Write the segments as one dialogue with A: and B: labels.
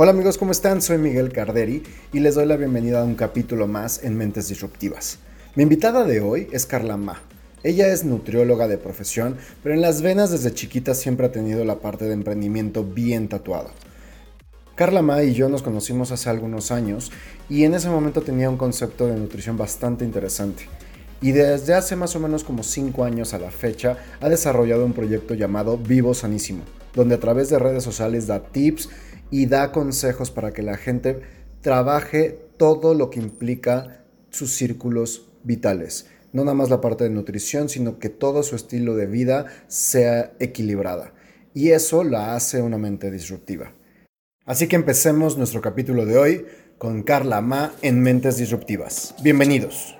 A: Hola amigos, ¿cómo están? Soy Miguel Carderi y les doy la bienvenida a un capítulo más en Mentes Disruptivas. Mi invitada de hoy es Carla Ma. Ella es nutrióloga de profesión, pero en las venas desde chiquita siempre ha tenido la parte de emprendimiento bien tatuado. Carla Ma y yo nos conocimos hace algunos años y en ese momento tenía un concepto de nutrición bastante interesante. Y desde hace más o menos como 5 años a la fecha ha desarrollado un proyecto llamado Vivo Sanísimo, donde a través de redes sociales da tips y da consejos para que la gente trabaje todo lo que implica sus círculos vitales. No nada más la parte de nutrición, sino que todo su estilo de vida sea equilibrada. Y eso la hace una mente disruptiva. Así que empecemos nuestro capítulo de hoy con Carla Ma en Mentes Disruptivas. Bienvenidos.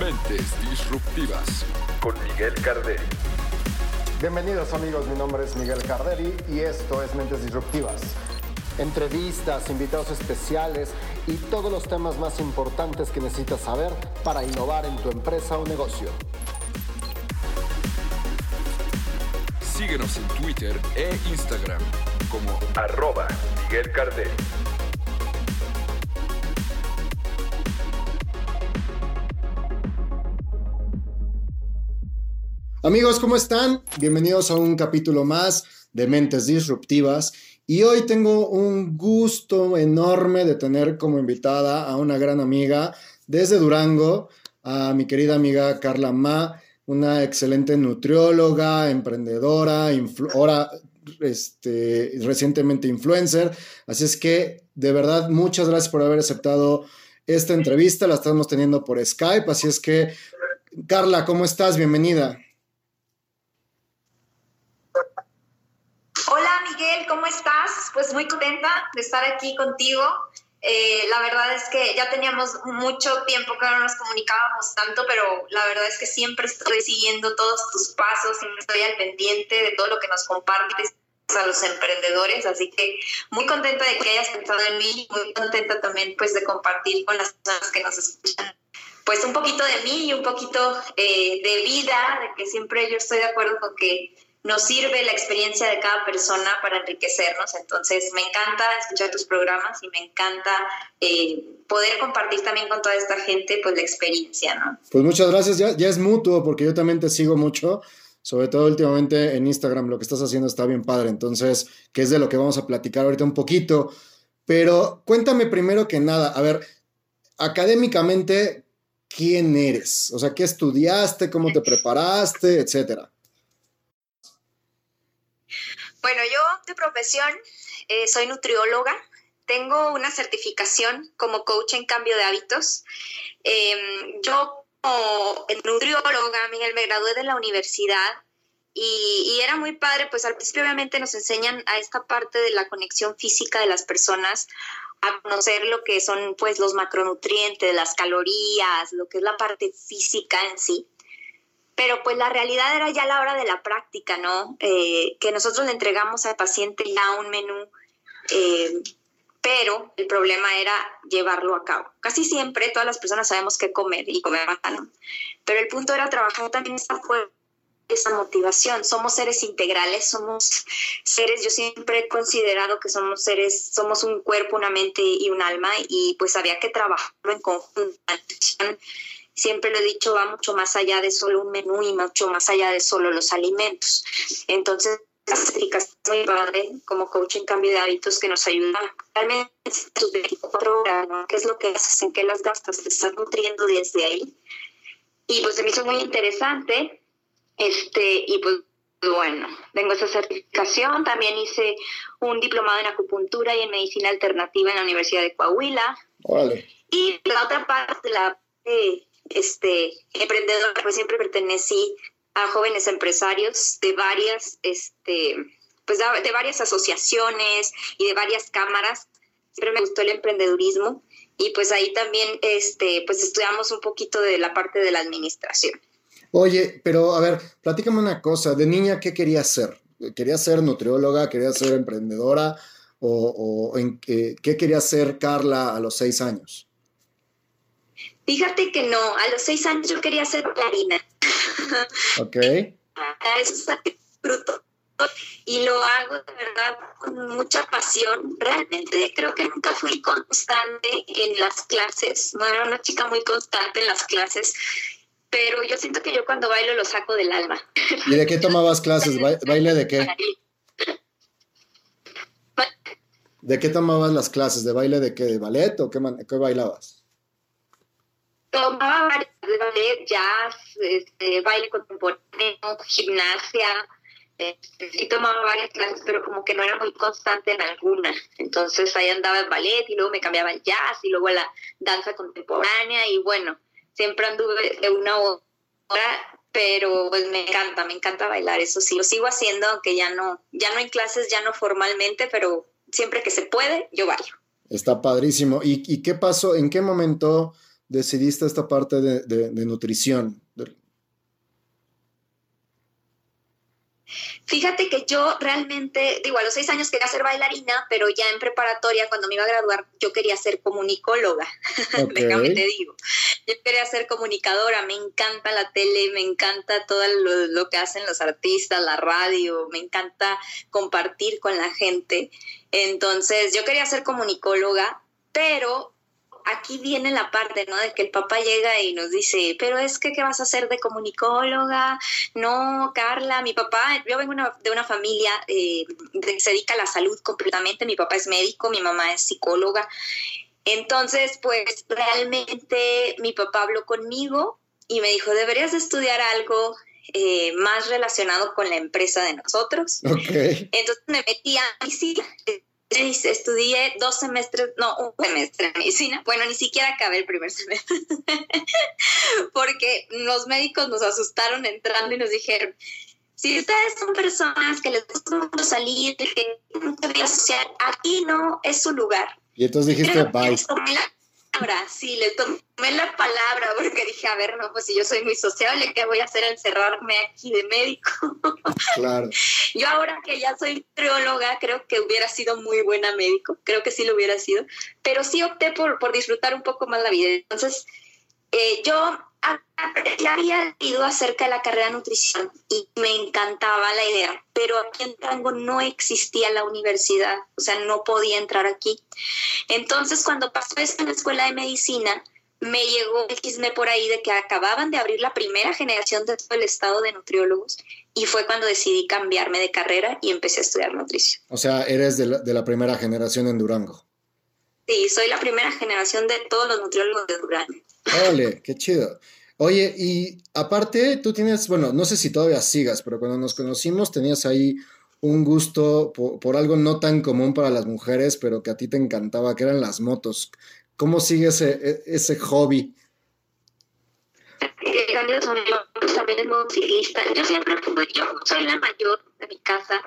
B: Mentes Disruptivas con Miguel Carderi.
A: Bienvenidos amigos, mi nombre es Miguel Carderi y esto es Mentes Disruptivas. Entrevistas, invitados especiales y todos los temas más importantes que necesitas saber para innovar en tu empresa o negocio.
B: Síguenos en Twitter e Instagram como arroba Miguel Carderi.
A: Amigos, ¿cómo están? Bienvenidos a un capítulo más de Mentes Disruptivas. Y hoy tengo un gusto enorme de tener como invitada a una gran amiga desde Durango, a mi querida amiga Carla Ma, una excelente nutrióloga, emprendedora, ahora este, recientemente influencer. Así es que, de verdad, muchas gracias por haber aceptado esta entrevista. La estamos teniendo por Skype. Así es que, Carla, ¿cómo estás? Bienvenida.
C: ¿Cómo estás? Pues muy contenta de estar aquí contigo. Eh, la verdad es que ya teníamos mucho tiempo que no nos comunicábamos tanto, pero la verdad es que siempre estoy siguiendo todos tus pasos, siempre estoy al pendiente de todo lo que nos compartes a los emprendedores, así que muy contenta de que hayas pensado en mí, muy contenta también pues de compartir con las personas que nos escuchan pues un poquito de mí y un poquito eh, de vida, de que siempre yo estoy de acuerdo con que nos sirve la experiencia de cada persona para enriquecernos. Entonces, me encanta escuchar tus programas y me encanta eh, poder compartir también con toda esta gente pues la experiencia, ¿no?
A: Pues muchas gracias, ya, ya es mutuo porque yo también te sigo mucho. Sobre todo últimamente en Instagram lo que estás haciendo está bien padre, entonces, que es de lo que vamos a platicar ahorita un poquito. Pero cuéntame primero que nada, a ver, académicamente, ¿quién eres? O sea, ¿qué estudiaste? ¿Cómo te preparaste? Etcétera.
C: Bueno, yo de profesión eh, soy nutrióloga. Tengo una certificación como coach en cambio de hábitos. Em, yo como nutrióloga, Miguel, me gradué de la universidad y, y, era muy padre, pues al principio obviamente nos enseñan a esta parte de la conexión física de las personas, a conocer lo que son pues los macronutrientes, las calorías, lo que es la parte física en sí pero pues la realidad era ya la hora de la práctica, ¿no? Eh, que nosotros le entregamos al paciente ya un menú, eh, pero el problema era llevarlo a cabo. Casi siempre todas las personas sabemos qué comer y comer ¿no? pero el punto era trabajar también esa esa motivación. Somos seres integrales, somos seres, yo siempre he considerado que somos seres, somos un cuerpo, una mente y un alma y pues había que trabajarlo en conjunto siempre lo he dicho, va mucho más allá de solo un menú y mucho más allá de solo los alimentos. Entonces, las muy padre como coach en cambio de hábitos que nos ayudan realmente tus 24 horas, ¿no? ¿Qué es lo que haces? ¿En qué las gastas? Te estás nutriendo desde ahí. Y pues se me hizo muy interesante. Este, y pues bueno, tengo esa certificación. También hice un diplomado en acupuntura y en medicina alternativa en la Universidad de Coahuila. Vale. Y la otra parte, la este, emprendedor, pues siempre pertenecí a jóvenes empresarios de varias, este, pues de varias asociaciones y de varias cámaras. Siempre me gustó el emprendedurismo y pues ahí también, este, pues estudiamos un poquito de la parte de la administración.
A: Oye, pero a ver, platícame una cosa. De niña, ¿qué querías ser? ¿Querías ser nutrióloga? ¿Querías ser emprendedora? ¿O, en, qué quería ser Carla a los seis años?
C: Fíjate que no, a los seis años yo quería ser bailarina.
A: Ok.
C: disfruto y lo hago de verdad con mucha pasión. Realmente creo que nunca fui constante en las clases, no era una chica muy constante en las clases, pero yo siento que yo cuando bailo lo saco del alma.
A: ¿Y de qué tomabas clases? ¿Baile de qué? ¿De qué tomabas las clases? ¿De baile de qué? ¿De ballet o qué, qué bailabas?
C: Tomaba de ballet, jazz, este, baile contemporáneo, gimnasia, este, sí tomaba varias clases, pero como que no era muy constante en alguna. Entonces ahí andaba el ballet y luego me cambiaba el jazz y luego la danza contemporánea y bueno, siempre anduve de una hora, pero pues me encanta, me encanta bailar, eso sí, lo sigo haciendo, aunque ya no, ya no en clases, ya no formalmente, pero siempre que se puede, yo bailo.
A: Está padrísimo. ¿Y, y qué pasó? ¿En qué momento decidiste esta parte de, de, de nutrición?
C: Fíjate que yo realmente, digo, a los seis años quería ser bailarina, pero ya en preparatoria, cuando me iba a graduar, yo quería ser comunicóloga. Déjame te digo. Yo quería ser comunicadora, me encanta la tele, me encanta todo lo, lo que hacen los artistas, la radio, me encanta compartir con la gente. Entonces, yo quería ser comunicóloga, pero aquí viene la parte, ¿no? De que el papá llega y nos dice, pero es que, ¿qué vas a hacer de comunicóloga? No, Carla, mi papá, yo vengo de una familia eh, que se dedica a la salud completamente, mi papá es médico, mi mamá es psicóloga. Entonces, pues realmente mi papá habló conmigo y me dijo, deberías estudiar algo eh, más relacionado con la empresa de nosotros. Entonces me metí a medicina estudié dos semestres, no, un semestre de medicina. Bueno, ni siquiera acabé el primer semestre. Porque los médicos nos asustaron entrando y nos dijeron, si ustedes son personas que les gusta mucho salir, que mucha vida social, aquí no es su lugar.
A: Y entonces dijiste, bye
C: palabra, sí, le tomé la palabra porque dije, a ver, no, pues si yo soy muy sociable, ¿qué voy a hacer encerrarme aquí de médico?
A: Claro.
C: yo ahora que ya soy trióloga, creo que hubiera sido muy buena médico, creo que sí lo hubiera sido, pero sí opté por, por disfrutar un poco más la vida. Entonces, eh, yo ya había leído acerca de la carrera de nutrición y me encantaba la idea, pero aquí en Tango no existía la universidad, o sea, no podía entrar aquí. Entonces, cuando pasó esto en la escuela de medicina, me llegó el chisme por ahí de que acababan de abrir la primera generación de todo el estado de nutriólogos y fue cuando decidí cambiarme de carrera y empecé a estudiar nutrición.
A: O sea, eres de la, de la primera generación en Durango.
C: Sí, soy la primera generación de todos los nutriólogos de Durango.
A: Ole, qué chido. Oye, y aparte, tú tienes, bueno, no sé si todavía sigas, pero cuando nos conocimos tenías ahí un gusto por, algo no tan común para las mujeres, pero que a ti te encantaba, que eran las motos. ¿Cómo sigue ese, e, ese hobby?
C: Eh, también es ciclista. Yo siempre yo soy la mayor de mi casa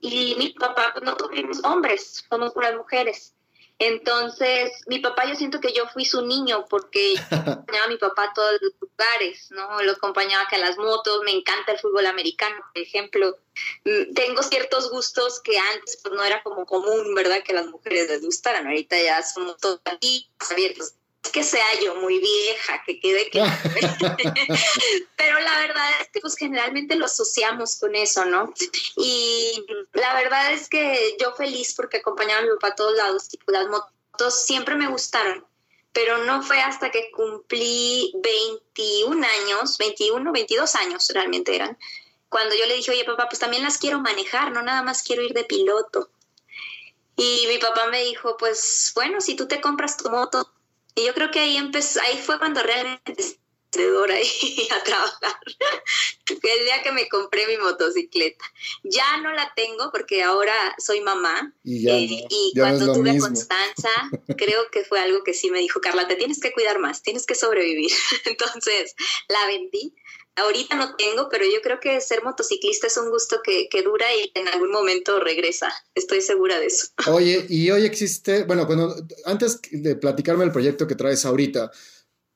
C: y mi papá pues, no tuvimos hombres, somos puras mujeres. Entonces, mi papá, yo siento que yo fui su niño porque acompañaba a mi papá a todos los lugares, ¿no? Lo acompañaba que a las motos, me encanta el fútbol americano, por ejemplo. Mm, tengo ciertos gustos que antes pues, no era como común, ¿verdad? Que las mujeres les gustaran. Ahorita ya somos todos aquí abiertos que sea yo muy vieja, que quede claro. Pero la verdad es que pues generalmente lo asociamos con eso, ¿no? Y la verdad es que yo feliz porque acompañaba a mi papá a todos lados, tipo las motos siempre me gustaron, pero no fue hasta que cumplí 21 años, 21, 22 años realmente eran, cuando yo le dije, oye papá, pues también las quiero manejar, no nada más quiero ir de piloto. Y mi papá me dijo, pues bueno, si tú te compras tu moto, y yo creo que ahí empezó, ahí fue cuando realmente ahí a trabajar. El día que me compré mi motocicleta. Ya no la tengo porque ahora soy mamá. Y, eh, cuando tuve a Constanza, creo que fue algo que sí me dijo, Carla, te tienes que cuidar más, tienes que sobrevivir. Entonces la vendí Ahorita no tengo, pero yo creo que ser motociclista es un gusto que, dura y en algún momento regresa. Estoy segura de eso.
A: Oye, y hoy existe, bueno, cuando antes de platicarme el proyecto que traes ahorita,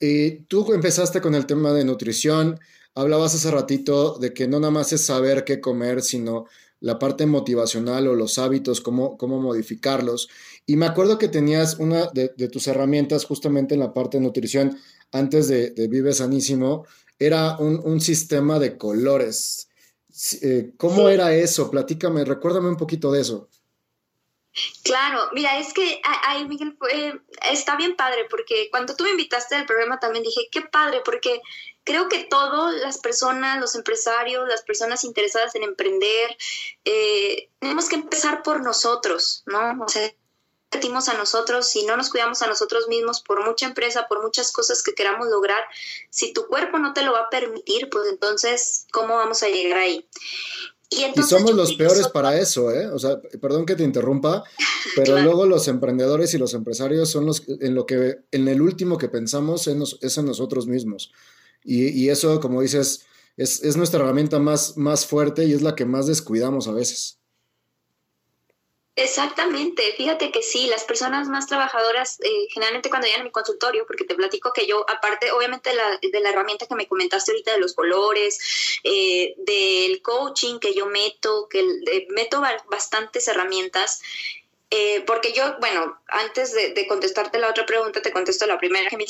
A: eh, tú empezaste con el tema de nutrición, hablabas hace ratito de que no nada más es saber qué comer, sino la parte motivacional o los hábitos, cómo, cómo modificarlos. Y me acuerdo que tenías una de, tus herramientas justamente en la parte de nutrición antes de, de Vive Sanísimo, era un, sistema de colores. eh, ¿cómo era eso? Platícame, recuérdame un poquito de eso.
C: Claro, mira, es que ahí Miguel fue, está bien padre porque cuando tú me invitaste al programa también dije, qué padre, porque creo que todas las personas, los empresarios, las personas interesadas en emprender, eh, tenemos que empezar por nosotros, ¿no? O sea, a nosotros, si no nos cuidamos a nosotros mismos, por mucha empresa, por muchas cosas que queramos lograr, si tu cuerpo no te lo va a permitir, pues entonces, ¿cómo vamos a llegar ahí?
A: Y, somos los peores para eso, ¿eh? O sea, perdón que te interrumpa, pero luego los emprendedores y los empresarios son los en lo que en el último que pensamos es, en nosotros mismos. Y, eso, como dices, es, es, nuestra herramienta más, más fuerte y es la que más descuidamos a veces.
C: Exactamente, fíjate que sí, las personas más trabajadoras, eh, generalmente cuando llegan a mi consultorio, porque te platico que yo, aparte obviamente de la, herramienta que me comentaste ahorita de los colores, eh, del coaching que yo meto, que meto bastantes herramientas, eh, porque yo, bueno, antes de, contestarte la otra pregunta, te contesto la primera que me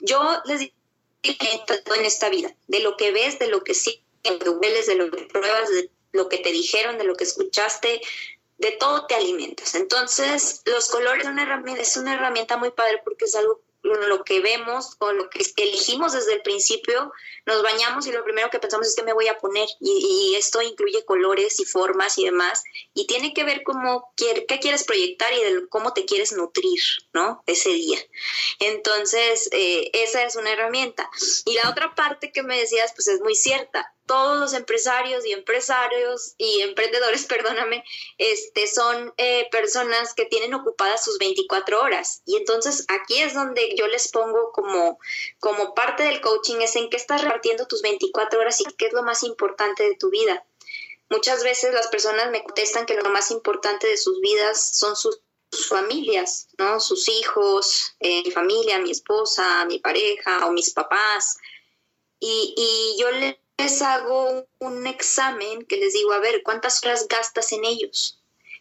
C: yo les digo en esta vida, de lo que ves, de lo que sí, de lo que hueles, de lo que pruebas, de lo que te dijeron, de lo que escuchaste, de todo te alimentas. Entonces, los colores son una herramienta, es una herramienta muy padre porque es algo lo que vemos o lo que elegimos desde el principio, nos bañamos y lo primero que pensamos es que me voy a poner y, esto incluye colores y formas y demás y tiene que ver cómo qué quieres proyectar y cómo te quieres nutrir, ¿no? Ese día. Entonces, eh, esa es una herramienta. Y la otra parte que me decías, pues es muy cierta todos los empresarios y empresarios y emprendedores, perdóname, este, son eh, personas que tienen ocupadas sus 24 horas. Y entonces aquí es donde yo les pongo como, como parte del coaching, es en qué estás repartiendo tus 24 horas y qué es lo más importante de tu vida. Muchas veces las personas me contestan que lo más importante de sus vidas son sus familias, ¿no? Sus hijos, eh, mi familia, mi esposa, mi pareja o mis papás. Y, y yo le les hago un examen que les digo, a ver, ¿cuántas horas gastas en ellos?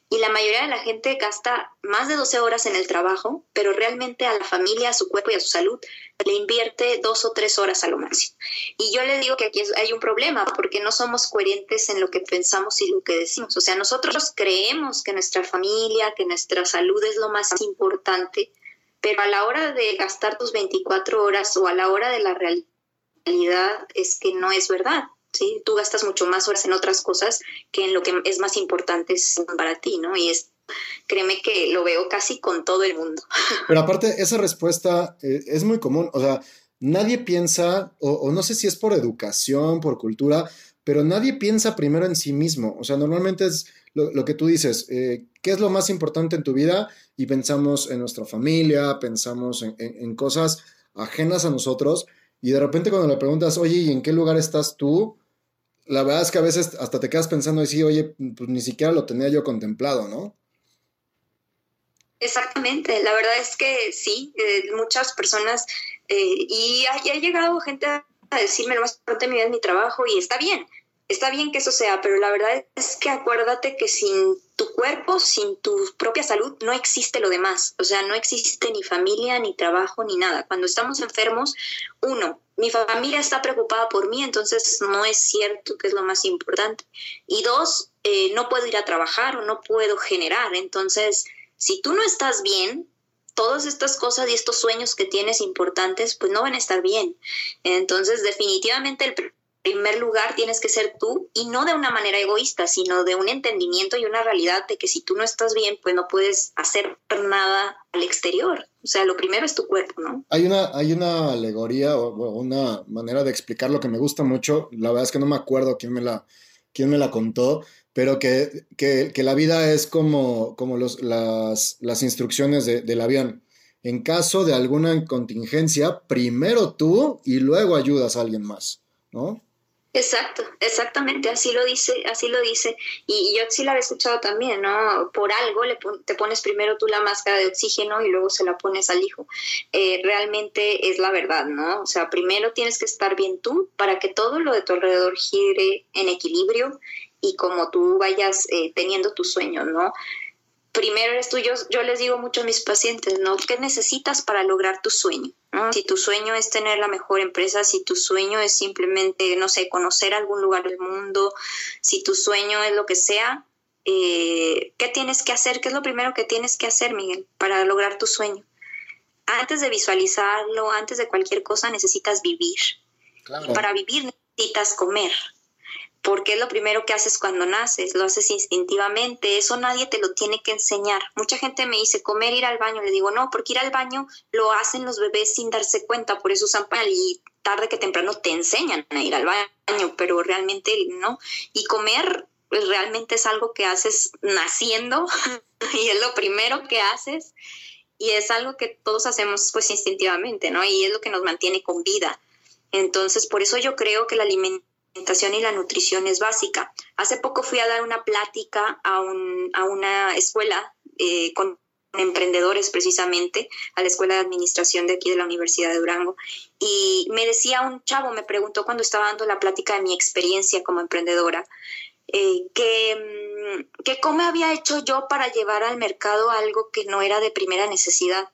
C: Y la mayoría de la gente gasta más de 12 horas en el trabajo, pero realmente a la familia, a su cuerpo y a su salud le invierte dos o tres horas a lo máximo. Y yo les digo que aquí hay un problema porque no somos coherentes en lo que pensamos y lo que decimos. O sea, nosotros creemos que nuestra familia, que nuestra salud es lo más importante, pero a la hora de gastar tus 24 horas o a la hora de la realidad es que no es verdad. ¿Sí? Tú gastas mucho más horas en otras cosas que en lo que es más importante para ti, ¿no? Y es, créeme que lo veo casi con todo el mundo.
A: Pero aparte, esa respuesta eh, es muy común, o sea, nadie piensa, o, no sé si es por educación, por cultura, pero nadie piensa primero en sí mismo. O sea, normalmente es lo, que tú dices, eh, ¿qué es lo más importante en tu vida? Y pensamos en nuestra familia, pensamos en cosas ajenas a nosotros y de repente cuando le preguntas, oye, ¿y en qué lugar estás tú? La verdad es que a veces hasta te quedas pensando y sí, oye, pues ni siquiera lo tenía yo contemplado, ¿no?
C: Exactamente, la verdad es que sí, eh, muchas personas, eh, y ha, llegado gente a decirme lo más importante de mi vida es mi trabajo y está bien, está bien que eso sea, pero la verdad es que acuérdate que sin tu cuerpo, sin tu propia salud, no existe lo demás. O sea, no existe ni familia, ni trabajo, ni nada. Cuando estamos enfermos, uno, mi familia está preocupada por mí, entonces no es cierto que es lo más importante. Y dos, eh, no puedo ir a trabajar o no puedo generar. Entonces, si tú no estás bien, todas estas cosas y estos sueños que tienes importantes, pues no van a estar bien. Entonces, definitivamente el primer lugar tienes que ser tú y no de una manera egoísta, sino de un entendimiento y una realidad de que si tú no estás bien, pues no puedes hacer nada al exterior. O sea, lo primero es tu cuerpo, ¿no?
A: Hay una, hay una alegoría o una manera de explicar lo que me gusta mucho. La verdad es que no me acuerdo quién me la, quién me la contó, pero que, que, que la vida es como, como los, las, las instrucciones de, del avión. En caso de alguna contingencia, primero tú y luego ayudas a alguien más, ¿no?
C: Exacto, exactamente, así lo dice, así lo dice. Y, yo sí la había escuchado también, ¿no? Por algo le te pones primero tú la máscara de oxígeno y luego se la pones al hijo. Eh, realmente es la verdad, ¿no? O sea, primero tienes que estar bien tú para que todo lo de tu alrededor gire en equilibrio y como tú vayas eh, teniendo tu sueño, ¿no? Primero eres tú, yo, yo les digo mucho a mis pacientes, ¿no? ¿Qué necesitas para lograr tu sueño? Si tu sueño es tener la mejor empresa, si tu sueño es simplemente, no sé, conocer algún lugar del mundo, si tu sueño es lo que sea, eh, ¿qué tienes que hacer? ¿Qué es lo primero que tienes que hacer, Miguel, para lograr tu sueño? Antes de visualizarlo, antes de cualquier cosa, necesitas vivir. Y para vivir necesitas comer porque es lo primero que haces cuando naces, lo haces instintivamente, eso nadie te lo tiene que enseñar. Mucha gente me dice, comer, ir al baño, le digo, no, porque ir al baño lo hacen los bebés sin darse cuenta, por eso usan pañal y tarde que temprano te enseñan a ir al baño, pero realmente no. Y comer pues, realmente es algo que haces naciendo y es lo primero que haces y es algo que todos hacemos pues instintivamente, ¿no? Y es lo que nos mantiene con vida. Entonces, por eso yo creo que la alimentación alimentación y la nutrición es básica. Hace poco fui a dar una plática a, una escuela eh, con emprendedores precisamente, a la escuela de administración de aquí de la Universidad de Durango, y me decía un chavo, me preguntó cuando estaba dando la plática de mi experiencia como emprendedora, eh, que, mm, que cómo había hecho yo para llevar al mercado algo que no era de primera necesidad.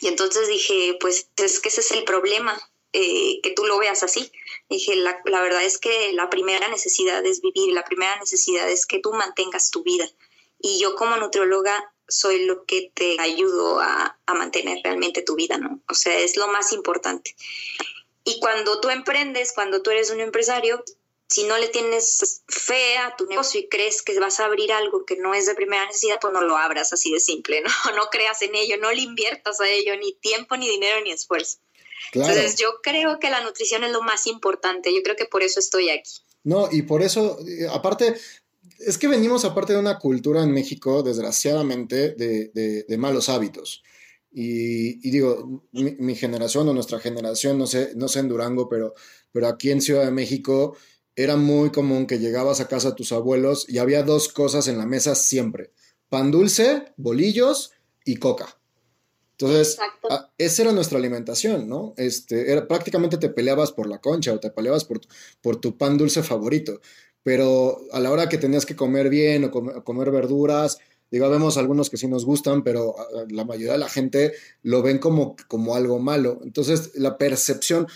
C: Y entonces dije, pues es que ese es el problema, eh, que tú lo veas así. Dije, la, verdad es que la primera necesidad es vivir, la primera necesidad es que tú mantengas tu vida. Y yo como nutrióloga soy lo que te ayudo a, a mantener realmente tu vida, ¿no? O sea, es lo más importante. Y cuando tú emprendes, cuando tú eres un empresario, si no le tienes fe a tu negocio y crees que vas a abrir algo que no es de primera necesidad, pues no lo abras así de simple, ¿no? No creas en ello, no le inviertas a ello ni tiempo, ni dinero, ni esfuerzo. Entonces yo creo que la nutrición es lo más importante, yo creo que por eso estoy aquí.
A: No, y por eso, eh, aparte, es que venimos aparte de una cultura en México, desgraciadamente, de, malos hábitos. Y, digo, mi, generación o nuestra generación, no sé, no sé en Durango, pero, pero aquí en Ciudad de México era muy común que llegabas a casa de tus abuelos y había dos cosas en la mesa siempre. Pan dulce, bolillos y coca. Entonces, ah, esa era nuestra alimentación, ¿no? Este, era, prácticamente te peleabas por la concha o te peleabas por, por tu pan dulce favorito. Pero a la hora que tenías que comer bien o comer, verduras, digo, vemos algunos que sí nos gustan, pero ah, la mayoría de la gente lo ven como, como algo malo. Entonces, la percepción,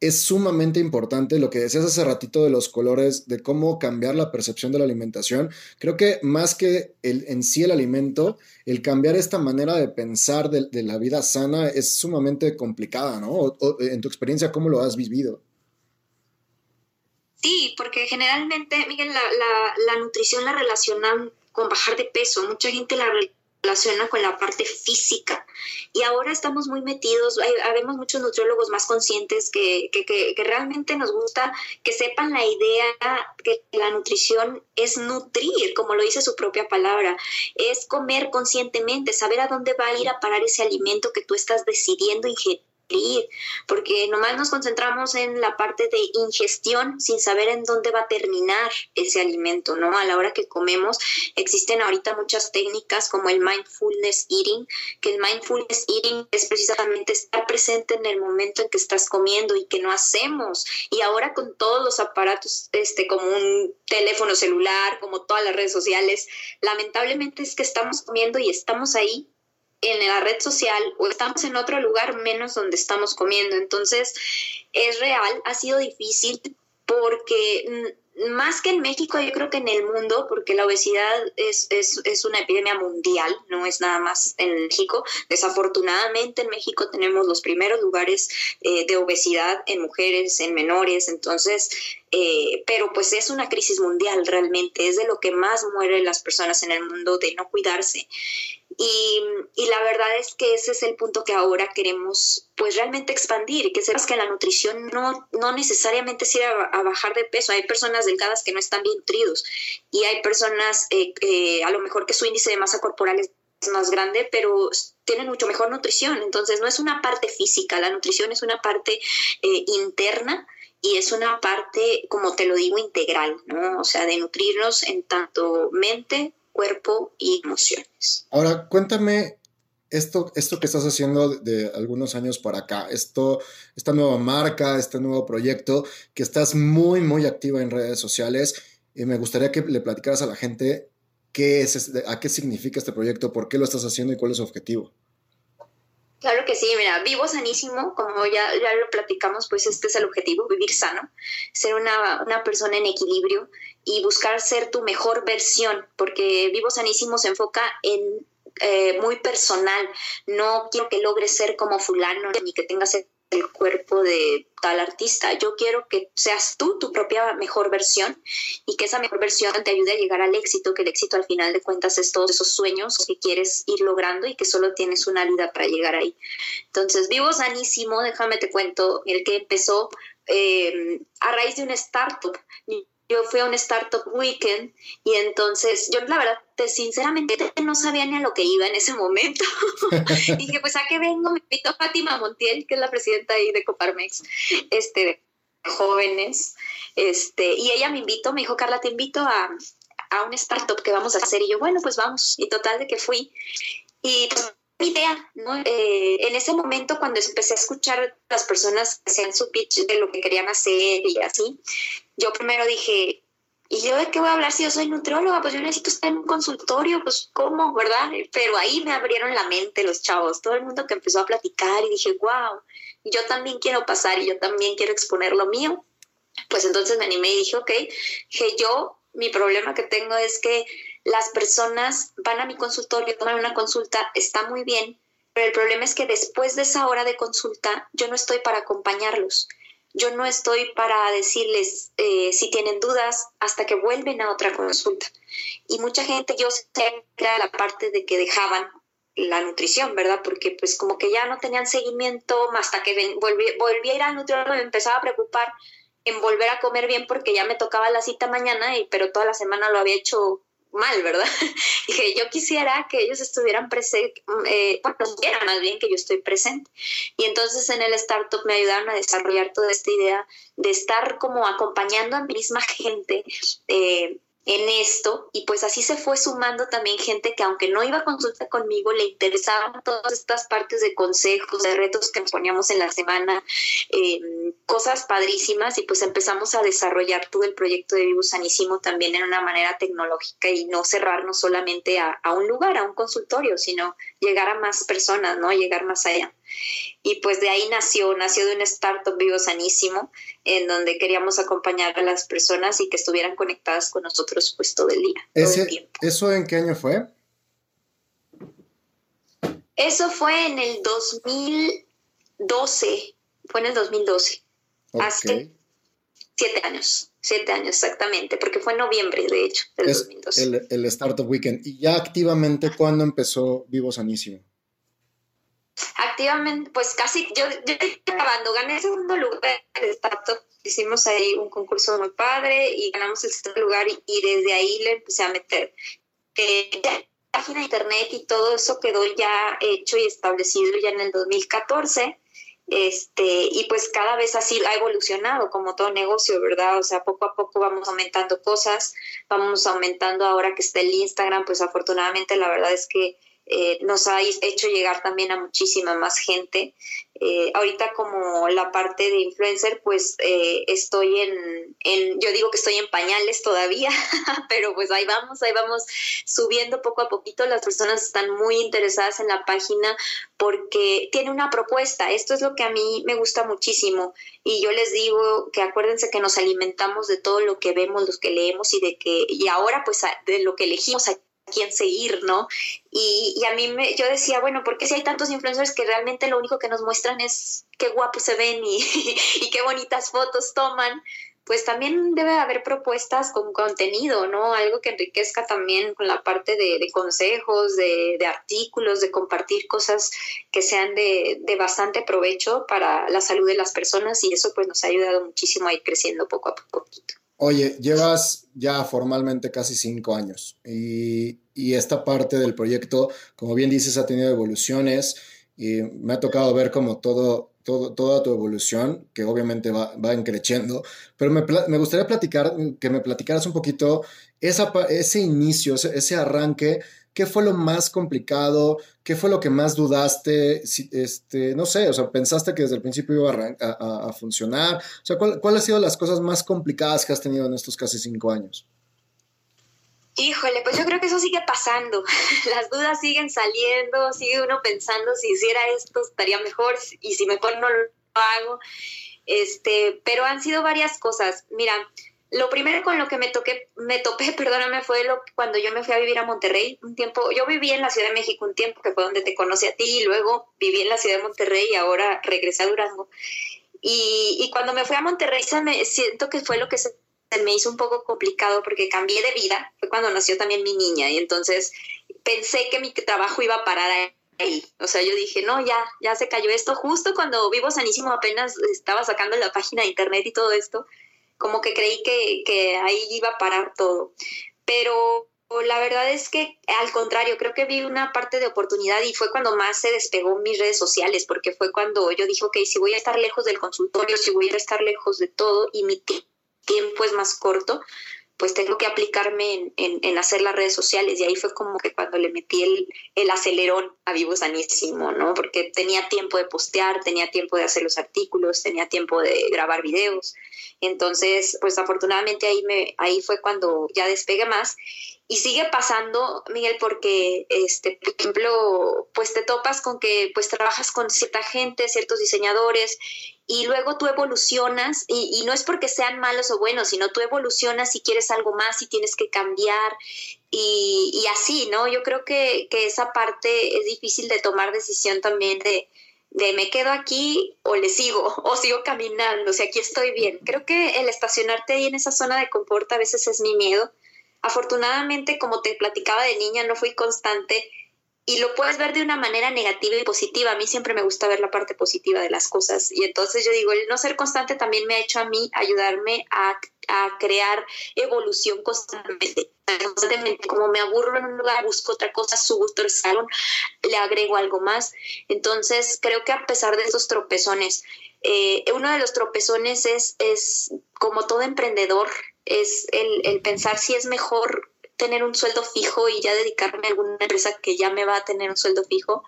A: es sumamente importante lo que decías hace ratito de los colores, de cómo cambiar la percepción de la alimentación. Creo que más que el, en sí el alimento, el cambiar esta manera de pensar de, la vida sana es sumamente complicada, ¿no? en tu experiencia, ¿cómo lo has vivido?
C: Sí, porque generalmente, Miguel, la, la, la nutrición la relacionan con bajar de peso. Mucha gente la relaciona con la parte física. Y ahora estamos muy metidos, hay, habemos muchos nutriólogos más conscientes que, que, que, que, realmente nos gusta que sepan la idea que la nutrición es nutrir, como lo dice su propia palabra, es comer conscientemente, saber a dónde va a ir a parar ese alimento que tú estás decidiendo ingerir porque nomás nos concentramos en la parte de ingestión sin saber en dónde va a terminar ese alimento, ¿no? A la hora que comemos existen ahorita muchas técnicas como el mindfulness eating, que el mindfulness eating es precisamente estar presente en el momento en que estás comiendo y que no hacemos. Y ahora con todos los aparatos, este, como un teléfono celular, como todas las redes sociales, lamentablemente es que estamos comiendo y estamos ahí en la red social o estamos en otro lugar menos donde estamos comiendo. Entonces, es real, ha sido difícil porque más que en México, yo creo que en el mundo, porque la obesidad es, es, es, una epidemia mundial, no es nada más en México. Desafortunadamente en México tenemos los primeros lugares eh, de obesidad en mujeres, en menores, entonces, eh, pero pues es una crisis mundial realmente, es de lo que más mueren las personas en el mundo de no cuidarse. Y, y, la verdad es que ese es el punto que ahora queremos pues realmente expandir, que sepas que la nutrición no, no necesariamente sirve a, bajar de peso. Hay personas delgadas que no están bien nutridos y hay personas eh, eh, a lo mejor que su índice de masa corporal es más grande, pero tienen mucho mejor nutrición. Entonces no es una parte física, la nutrición es una parte eh, interna y es una parte, como te lo digo, integral, ¿no? O sea, de nutrirnos en tanto mente, cuerpo y emociones.
A: Ahora, cuéntame esto, esto que estás haciendo de, algunos años para acá, esto, esta nueva marca, este nuevo proyecto, que estás muy, muy activa en redes sociales, y me gustaría que le platicaras a la gente qué es, a qué significa este proyecto, por qué lo estás haciendo y cuál es su objetivo.
C: Claro que sí, mira, vivo sanísimo, como ya, ya lo platicamos, pues este es el objetivo, vivir sano, ser una, una persona en equilibrio y buscar ser tu mejor versión, porque vivo sanísimo se enfoca en eh, muy personal, no quiero que logres ser como fulano ni que tengas el cuerpo de tal artista. Yo quiero que seas tú tu propia mejor versión y que esa mejor versión te ayude a llegar al éxito, que el éxito al final de cuentas es todos esos sueños que quieres ir logrando y que solo tienes una vida para llegar ahí. Entonces, vivo sanísimo, déjame te cuento, el que empezó eh, a raíz de un startup yo fui a un Startup Weekend y entonces yo la verdad, sinceramente no sabía ni a lo que iba en ese momento. dije, pues a qué vengo, me invitó Fátima Montiel, que es la presidenta ahí de Coparmex, este, de jóvenes, este, y ella me invitó, me dijo, Carla, te invito a, a un startup que vamos a hacer. Y yo, bueno, pues vamos. Y total de que fui. Y pues, idea, ¿no? Eh, en ese momento, cuando empecé a escuchar las personas que hacían su pitch de lo que querían hacer y así, yo primero dije, ¿y yo de qué voy a hablar si yo soy nutrióloga? Pues yo necesito estar en un consultorio, pues ¿cómo, verdad? Pero ahí me abrieron la mente los chavos, todo el mundo que empezó a platicar y dije, wow, yo también quiero pasar y yo también quiero exponer lo mío. Pues entonces me animé y dije, ok, que yo, mi problema que tengo es que las personas van a mi consultorio, toman una consulta, está muy bien, pero el problema es que después de esa hora de consulta yo no estoy para acompañarlos yo no estoy para decirles eh, si tienen dudas hasta que vuelven a otra consulta. Y mucha gente, yo sé que era la parte de que dejaban la nutrición, ¿verdad? Porque pues como que ya no tenían seguimiento hasta que volví, volví a ir al nutriólogo me empezaba a preocupar en volver a comer bien porque ya me tocaba la cita mañana, y, pero toda la semana lo había hecho mal, ¿verdad? Dije, yo quisiera que ellos estuvieran presentes, eh, bueno, quiera más bien que yo estoy presente. Y entonces en el startup me ayudaron a desarrollar toda esta idea de estar como acompañando a mi misma gente. Eh, en esto y pues así se fue sumando también gente que aunque no iba a consulta conmigo le interesaban todas estas partes de consejos, de retos que nos poníamos en la semana, eh, cosas padrísimas y pues empezamos a desarrollar todo el proyecto de Vivo Sanísimo también en una manera tecnológica y no cerrarnos solamente a, a un lugar, a un consultorio, sino llegar a más personas, ¿no? Llegar más allá. Y pues de ahí nació, nació de un startup vivo sanísimo, en donde queríamos acompañar a las personas y que estuvieran conectadas con nosotros pues todo el día.
A: ¿Eso en qué año fue?
C: Eso fue en el 2012, fue en el 2012, hace siete años, siete años exactamente, porque fue en noviembre de hecho del 2012.
A: El, el Startup Weekend. ¿Y ya activamente cuándo empezó Vivo Sanísimo?
C: Activamente, pues casi, yo, yo acabando, gané el segundo lugar de startup, hicimos ahí un concurso muy padre y ganamos el segundo lugar y, desde ahí le empecé a meter. Página de internet y todo eso quedó ya hecho y establecido ya en el 2014. Este, y pues cada vez así ha evolucionado como todo negocio, ¿verdad? O sea, poco a poco vamos aumentando cosas, vamos aumentando ahora que está el Instagram, pues afortunadamente la verdad es que eh, nos ha hecho llegar también a muchísima más gente. Eh, ahorita como la parte de influencer, pues eh, estoy en, yo digo que estoy en pañales todavía, pero pues ahí vamos, ahí vamos subiendo poco a poquito. Las personas están muy interesadas en la página porque tiene una propuesta. Esto es lo que a mí me gusta muchísimo. Y yo les digo que acuérdense que nos alimentamos de todo lo que vemos, los que leemos y de que, y ahora pues de lo que elegimos quién seguir, ¿no? Y, a mí me, yo decía, bueno, ¿por qué si hay tantos influencers que realmente lo único que nos muestran es qué guapos se ven y, qué bonitas fotos toman? Pues también debe haber propuestas con contenido, ¿no? Algo que enriquezca también con la parte de, consejos, de, de, artículos, de compartir cosas que sean de, de bastante provecho para la salud de las personas y eso pues nos ha ayudado muchísimo a ir creciendo poco a poquito.
A: Oye, llevas ya formalmente casi cinco años y, esta parte del proyecto, como bien dices, ha tenido evoluciones y me ha tocado ver como todo, todo toda tu evolución, que obviamente va, va creciendo, pero me, me, gustaría platicar, que me platicaras un poquito ese inicio, ese arranque ¿Qué fue lo más complicado? ¿Qué fue lo que más dudaste? este, no sé, o sea, pensaste que desde el principio iba a, funcionar. O sea, ¿cuáles han sido las cosas más complicadas que has tenido en estos casi cinco años?
C: Híjole, pues yo creo que eso sigue pasando. Las dudas siguen saliendo, sigue uno pensando si hiciera esto estaría mejor y si mejor no lo hago. Este, pero han sido varias cosas. Mira, lo primero con lo que me toqué, me topé, perdóname, fue lo, cuando yo me fui a vivir a Monterrey un tiempo. Yo viví en la Ciudad de México un tiempo, que fue donde te conocí a ti, y luego viví en la Ciudad de Monterrey y ahora regresé a Durango. Y, y cuando me fui a Monterrey, se me, siento que fue lo que se se me hizo un poco complicado porque cambié de vida, fue cuando nació también mi niña y entonces pensé que mi trabajo iba a parar ahí. O sea, yo dije, no, ya, ya se cayó esto. Justo cuando Vivo Sanísimo apenas estaba sacando la página de internet y todo esto, como que creí que, que ahí iba a parar todo. Pero la verdad es que al contrario, creo que vi una parte de oportunidad y fue cuando más se despegó mis redes sociales, porque fue cuando yo dije, ok, si voy a estar lejos del consultorio, si voy a estar lejos de todo y mi tiempo es más corto, pues tengo que aplicarme en, hacer las redes sociales. Y ahí fue como que cuando le metí el, el, acelerón a Vivo Sanísimo, ¿no? Porque tenía tiempo de postear, tenía tiempo de hacer los artículos, tenía tiempo de grabar videos. Entonces, pues afortunadamente ahí, me, ahí fue cuando ya despegué más. Y sigue pasando, Miguel, porque, este, por ejemplo, pues te topas con que pues trabajas con cierta gente, ciertos diseñadores, y luego tú evolucionas, y, no es porque sean malos o buenos, sino tú evolucionas si quieres algo más, si tienes que cambiar, y, y así, ¿no? Yo creo que, que, esa parte es difícil de tomar decisión también de, de me quedo aquí o le sigo, o sigo caminando, o sea, aquí estoy bien. Creo que el estacionarte ahí en esa zona de confort a veces es mi miedo, Afortunadamente, como te platicaba de niña, no fui constante y lo puedes ver de una manera negativa y positiva. A mí siempre me gusta ver la parte positiva de las cosas. Y entonces yo digo, el no ser constante también me ha hecho a mí ayudarme a, crear evolución constantemente. Constantemente, como me aburro en un lugar, busco otra cosa, subo otro salón, le agrego algo más. Entonces, creo que a pesar de esos tropezones, eh, uno de los tropezones es, es, como todo emprendedor, es el, pensar si es mejor tener un sueldo fijo y ya dedicarme a alguna empresa que ya me va a tener un sueldo fijo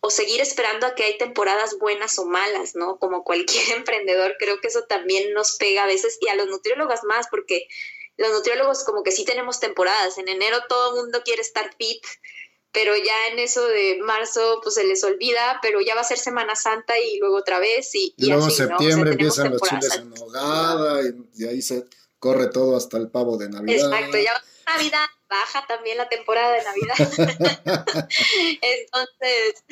C: o seguir esperando a que hay temporadas buenas o malas, ¿no? Como cualquier emprendedor, creo que eso también nos pega a veces y a los nutriólogos más, porque los nutriólogos como que sí tenemos temporadas. En enero todo el mundo quiere estar fit, pero ya en eso de marzo pues se les olvida, pero ya va a ser Semana Santa y luego otra vez y,
A: y, luego septiembre empiezan los chiles en nogada y, y ahí se corre todo hasta el pavo de Navidad.
C: Exacto, ya Navidad baja también la temporada de Navidad. Entonces,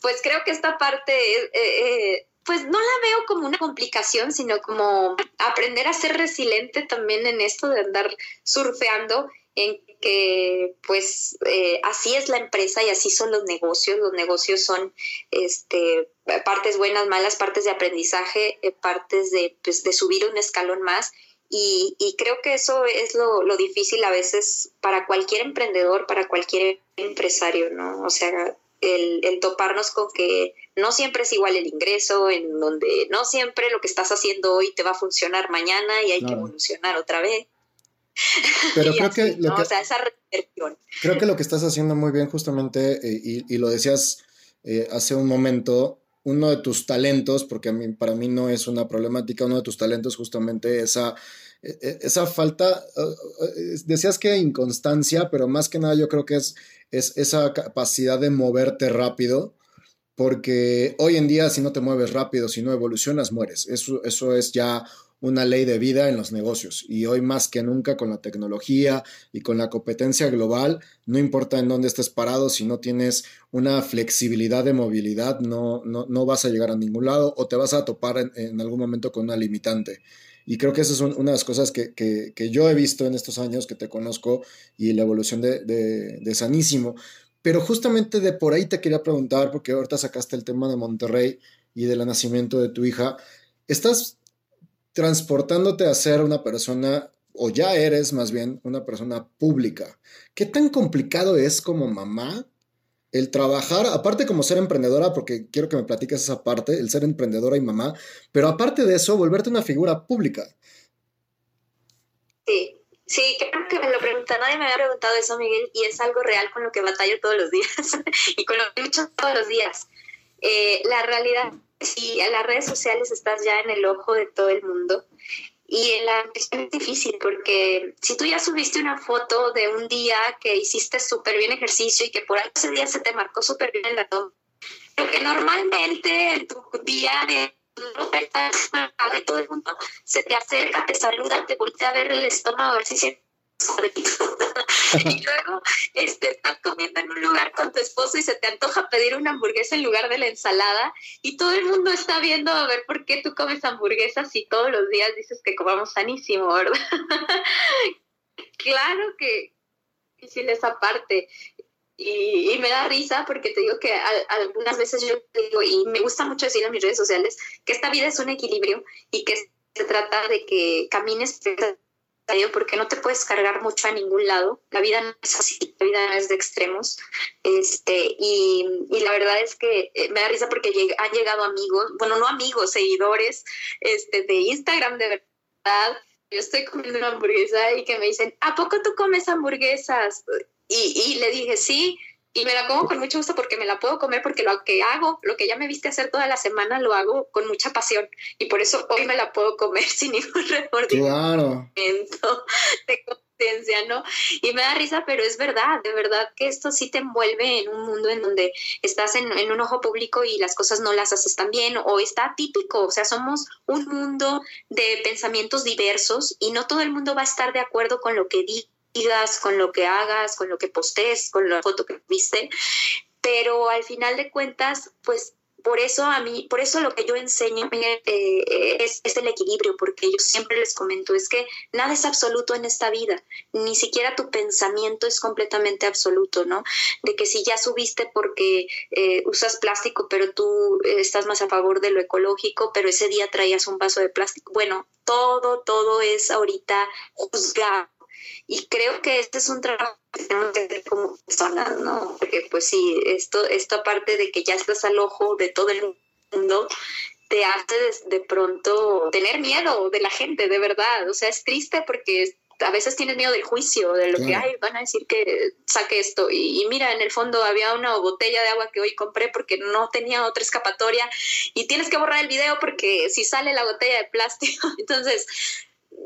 C: pues creo que esta parte, eh, eh, pues no la veo como una complicación, sino como aprender a ser resiliente también en esto de andar surfeando en que pues eh, así es la empresa y así son los negocios. Los negocios son este, partes buenas, malas, partes de aprendizaje, partes de, pues, de subir un escalón más y, y creo que eso es lo, lo, difícil a veces para cualquier emprendedor, para cualquier empresario, ¿no? O sea, el, el, toparnos con que no siempre es igual el ingreso, en donde no siempre lo que estás haciendo hoy te va a funcionar mañana y hay que evolucionar otra vez.
A: Pero creo que, lo que, o sea, esa Creo que lo que estás haciendo muy bien justamente, eh, y, y, lo decías eh, hace un momento, uno de tus talentos, porque a mí, para mí no es una problemática, uno de tus talentos justamente esa, e, e, esa falta, uh, decías que inconstancia, pero más que nada yo creo que es, es esa capacidad de moverte rápido, porque hoy en día si no te mueves rápido, si no evolucionas, mueres. Eso, eso es ya una ley de vida en los negocios y hoy más que nunca con la tecnología y con la competencia global, no importa en dónde estés parado, si no tienes una flexibilidad de movilidad, no, no, vas a llegar a ningún lado o te vas a topar en, algún momento con una limitante. Y creo que esa es una de las cosas que, yo he visto en estos años que te conozco y la evolución de, de Sanísimo. Pero justamente de por ahí te quería preguntar, porque ahorita sacaste el tema de Monterrey y del nacimiento de tu hija. ¿Estás transportándote a ser una persona, o ya eres más bien una persona pública. ¿Qué tan complicado es como mamá el trabajar, aparte como ser emprendedora, porque quiero que me platiques esa parte, el ser emprendedora y mamá, pero aparte de eso, volverte una figura pública?
C: Sí, Sí, creo que me lo pregunta, nadie me había preguntado eso, Miguel, y es algo real con lo que batallo todos los días y con lo que lucho todos los días. Eh, la realidad si a las redes sociales estás ya en el ojo de todo el mundo Y en la nutrición es difícil porque si tú ya subiste una foto de un día que hiciste súper bien ejercicio y que por ese día se te marcó súper bien en la toma, lo que normalmente en tu día de todo el mundo se te acerca, te saluda, te voltea a ver el estómago a ver si y luego este, estás comiendo en un lugar con tu esposo y se te antoja pedir una hamburguesa en lugar de la ensalada y todo el mundo está viendo a ver por qué tú comes hamburguesas y todos los días dices que comamos sanísimo, ¿verdad? claro que difícil esa parte. Y, me da risa porque te digo que algunas veces yo digo, y me gusta mucho decir en mis redes sociales, que esta vida es un equilibrio y que se trata de que camines porque no te puedes cargar mucho a ningún lado. La vida no es así, la vida no es de extremos. Este, y, y la verdad es que eh, me da risa porque han llegado amigos, bueno, no amigos, seguidores este, de Instagram de verdad. Yo estoy comiendo una hamburguesa y que me dicen, ¿a poco tú comes hamburguesas? Y, y le dije, sí, y me la como con mucho gusto porque me la puedo comer porque lo que hago, lo que ya me viste hacer toda la semana, lo hago con mucha pasión y por eso hoy me la puedo comer sin ningún remordimiento de conciencia, ¿no? Y me da risa, pero es verdad, de verdad que esto sí te envuelve en un mundo en donde estás en, en un ojo público y las cosas no las haces tan bien o está típico, o sea, somos un mundo de pensamientos diversos y no todo el mundo va a estar de acuerdo con lo que dice digas, con lo que hagas, con lo que postes, con la foto que viste, pero al final de cuentas, pues por eso a mí, por eso lo que yo enseño eh, es, es, el equilibrio, porque yo siempre les comento, es que nada es absoluto en esta vida, ni siquiera tu pensamiento es completamente absoluto, ¿no? De que si ya subiste porque eh, usas plástico, pero tú estás más a favor de lo ecológico, pero ese día traías un vaso de plástico, bueno, todo, todo es ahorita juzgado y creo que este es un trabajo que tenemos que hacer como personas, ¿no? Porque pues sí, esto, esto aparte de que ya estás al ojo de todo el mundo, te hace de, pronto tener miedo de la gente, de verdad. O sea, es triste porque a veces tienes miedo del juicio, de lo que hay, van a decir que saque esto. Y, y, mira, en el fondo había una botella de agua que hoy compré porque no tenía otra escapatoria y tienes que borrar el video porque si sale la botella de plástico, entonces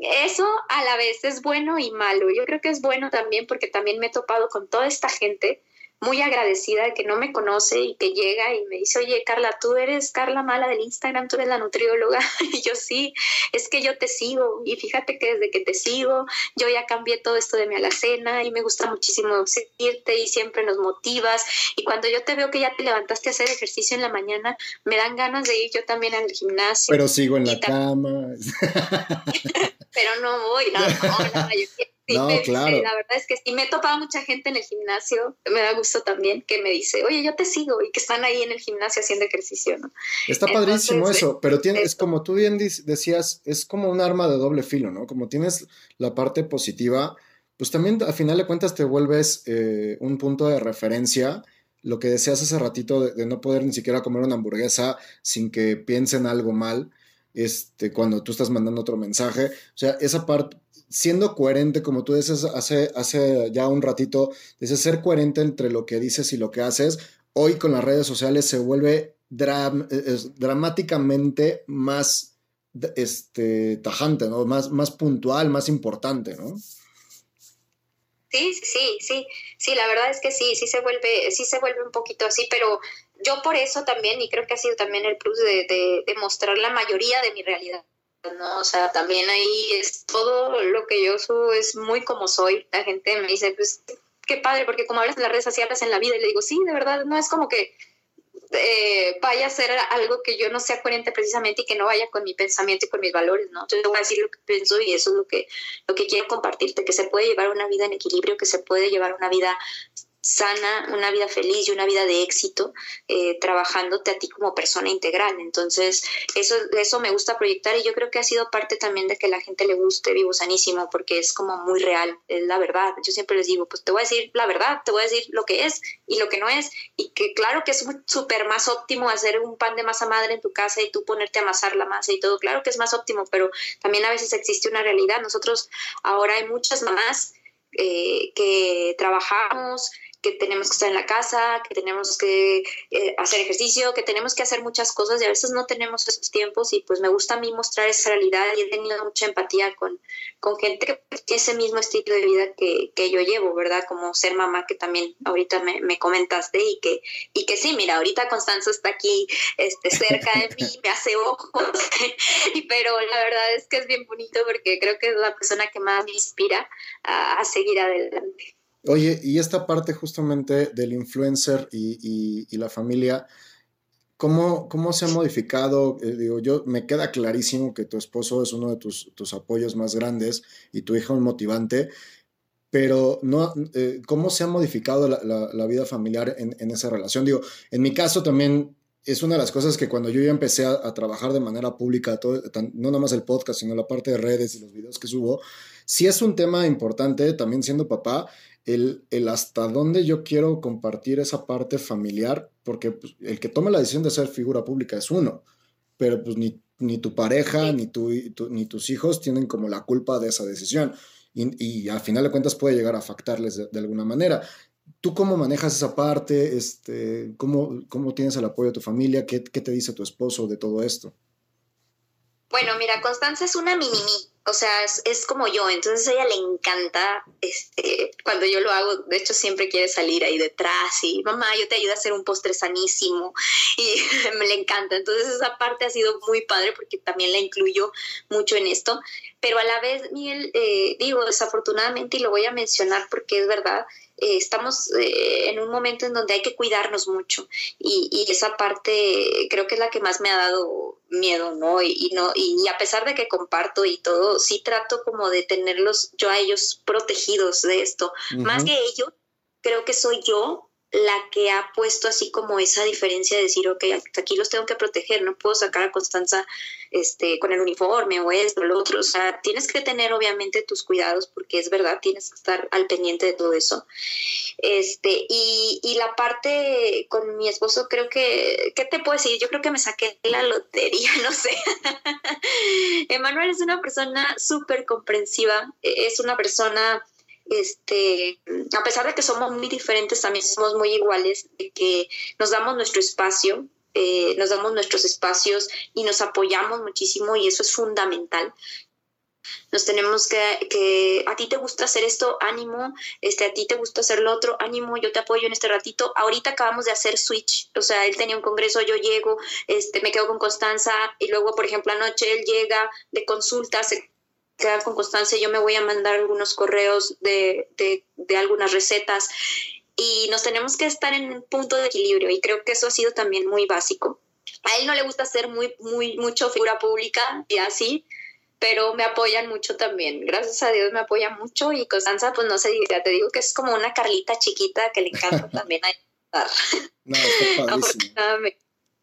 C: eso a la vez es bueno y malo. Yo creo que es bueno también porque también me he topado con toda esta gente muy agradecida de que no me conoce y que llega y me dice, oye, Carla, tú eres Carla Mala del Instagram, tú eres la nutrióloga. Y yo sí, es que yo te sigo. Y fíjate que desde que te sigo, yo ya cambié todo esto de mi alacena y me gusta muchísimo seguirte y siempre nos motivas. Y cuando yo te veo que ya te levantaste a hacer ejercicio en la mañana, me dan ganas de ir yo también al gimnasio.
A: Pero sigo en la cama.
C: Pero no voy, no, no, no yo no, claro. la verdad es que sí, me he topado mucha gente en el gimnasio, me da gusto también que me dice, oye, yo te sigo y que están ahí en el gimnasio haciendo ejercicio, ¿no?
A: Está padrísimo eso, pero tiene, es como tú bien decías, es como un arma de doble filo, ¿no? Como tienes la parte positiva, pues también a final de cuentas te vuelves eh, un punto de referencia. Lo que decías hace ratito de, de no poder ni siquiera comer una hamburguesa sin que piensen algo mal este, cuando tú estás mandando otro mensaje. O sea, esa parte, siendo coherente, como tú dices hace, hace ya un ratito, dices ser coherente entre lo que dices y lo que haces, hoy con las redes sociales se vuelve dramáticamente más este, tajante, ¿no? Más, más puntual, más importante, ¿no?
C: Sí, sí, sí, sí, la verdad es que sí, sí se vuelve, sí se vuelve un poquito así, pero yo por eso también, y creo que ha sido también el plus de, de, mostrar la mayoría de mi realidad. ¿No? O sea, también ahí es todo lo que yo subo es muy como soy. La gente me dice, pues qué padre, porque como hablas en las redes sociales en la vida, y le digo, sí, de verdad, no es como que eh, vaya a ser algo que yo no sea coherente precisamente y que no vaya con mi pensamiento y con mis valores, ¿no? Entonces voy a decir lo que pienso y eso es lo que, lo que quiero compartirte, que se puede llevar una vida en equilibrio, que se puede llevar una vida sana, una vida feliz y una vida de éxito, eh, trabajándote a ti como persona integral. Entonces, eso, eso me gusta proyectar y yo creo que ha sido parte también de que la gente le guste Vivo Sanísimo, porque es como muy real, es la verdad. Yo siempre les digo, pues te voy a decir la verdad, te voy a decir lo que es y lo que no es, y que claro que es súper más óptimo hacer un pan de masa madre en tu casa y tú ponerte a amasar la masa y todo, claro que es más óptimo, pero también a veces existe una realidad. Nosotros ahora hay muchas mamás eh, que trabajamos, que tenemos que estar en la casa, que tenemos que eh, hacer ejercicio, que tenemos que hacer muchas cosas y a veces no tenemos esos tiempos y pues me gusta a mí mostrar esa realidad y he tenido mucha empatía con, con gente que tiene ese mismo estilo de vida que, que yo llevo, ¿verdad? Como ser mamá que también ahorita me, me, comentaste y que, y que sí, mira, ahorita Constanza está aquí este, cerca de mí, me hace ojos, pero la verdad es que es bien bonito porque creo que es la persona que más me inspira a, a seguir adelante.
A: Oye, y esta parte justamente del influencer y, la familia, ¿cómo, ¿cómo, se ha modificado? Eh, digo, yo me queda clarísimo que tu esposo es uno de tus, apoyos más grandes y tu hija un motivante, pero no, eh, ¿cómo se ha modificado la, vida familiar en, esa relación? Digo, en mi caso también es una de las cosas que cuando yo ya empecé a, trabajar de manera pública, todo, no nada más el podcast, sino la parte de redes y los videos que subo, sí es un tema importante también siendo papá el, el, hasta dónde yo quiero compartir esa parte familiar, porque pues, el que toma la decisión de ser figura pública es uno, pero pues ni, ni tu pareja ni, tu, ni tus hijos tienen como la culpa de esa decisión. Y, y al final de cuentas puede llegar a afectarles de, alguna manera. ¿Tú cómo manejas esa parte? Este, ¿cómo, ¿Cómo tienes el apoyo de tu familia? ¿Qué, ¿Qué te dice tu esposo de todo esto?
C: Bueno, mira, Constanza es una mini o sea, es, como yo, entonces a ella le encanta, este, cuando yo lo hago, de hecho siempre quiere salir ahí detrás y mamá, yo te ayudo a hacer un postre sanísimo y me le encanta, entonces esa parte ha sido muy padre porque también la incluyo mucho en esto, pero a la vez, Miguel, eh, digo, desafortunadamente, y lo voy a mencionar porque es verdad, eh, estamos eh, en un momento en donde hay que cuidarnos mucho y, y, esa parte creo que es la que más me ha dado miedo, ¿no? Y, no y, a pesar de que comparto y todo, sí trato como de tenerlos yo a ellos protegidos de esto. Más que ellos, creo que soy yo la que ha puesto así como esa diferencia de decir, ok, aquí los tengo que proteger, no puedo sacar a Constanza este, con el uniforme o esto o lo otro. O sea, tienes que tener obviamente tus cuidados porque es verdad, tienes que estar al pendiente de todo eso. Este, y, y la parte con mi esposo, creo que, ¿qué te puedo decir? Yo creo que me saqué la lotería, no sé. Emanuel es una persona súper comprensiva, es una persona este, a pesar de que somos muy diferentes, también somos muy iguales, de que nos damos nuestro espacio, eh, nos damos nuestros espacios y nos apoyamos muchísimo y eso es fundamental. Nos tenemos que, que, a ti te gusta hacer esto, ánimo, este, a ti te gusta hacer lo otro, ánimo, yo te apoyo en este ratito. Ahorita acabamos de hacer switch, o sea, él tenía un congreso, yo llego, este, me quedo con Constanza y luego, por ejemplo, anoche él llega de consulta, se quedar con constancia, yo me voy a mandar algunos correos de, de, algunas recetas y nos tenemos que estar en un punto de equilibrio y creo que eso ha sido también muy básico. A él no le gusta ser muy, muy, mucho figura pública y así, pero me apoyan mucho también. Gracias a Dios me apoya mucho y Constanza, pues no sé, ya te digo que es como una Carlita chiquita que le encanta también ayudar.
A: No,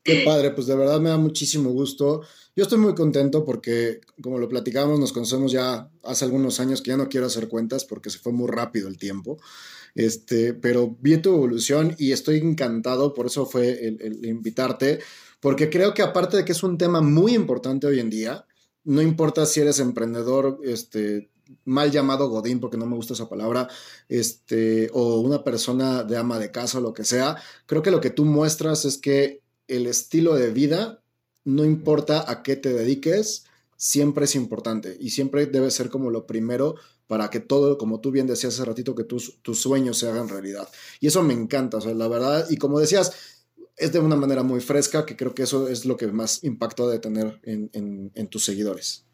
A: Qué padre, pues de verdad me da muchísimo gusto. Yo estoy muy contento porque, como lo platicamos, nos conocemos ya hace algunos años que ya no quiero hacer cuentas porque se fue muy rápido el tiempo. Este, pero vi tu evolución y estoy encantado, por eso fue el, invitarte, porque creo que aparte de que es un tema muy importante hoy en día, no importa si eres emprendedor, este, mal llamado Godín, porque no me gusta esa palabra, este, o una persona de ama de casa o lo que sea, creo que lo que tú muestras es que el estilo de vida, no importa a qué te dediques, siempre es importante y siempre debe ser como lo primero para que todo, como tú bien decías hace ratito, que tus, tus sueños se hagan realidad. Y eso me encanta, o sea, la verdad, y como decías, es de una manera muy fresca, que creo que eso es lo que más impacto de tener en, tus seguidores.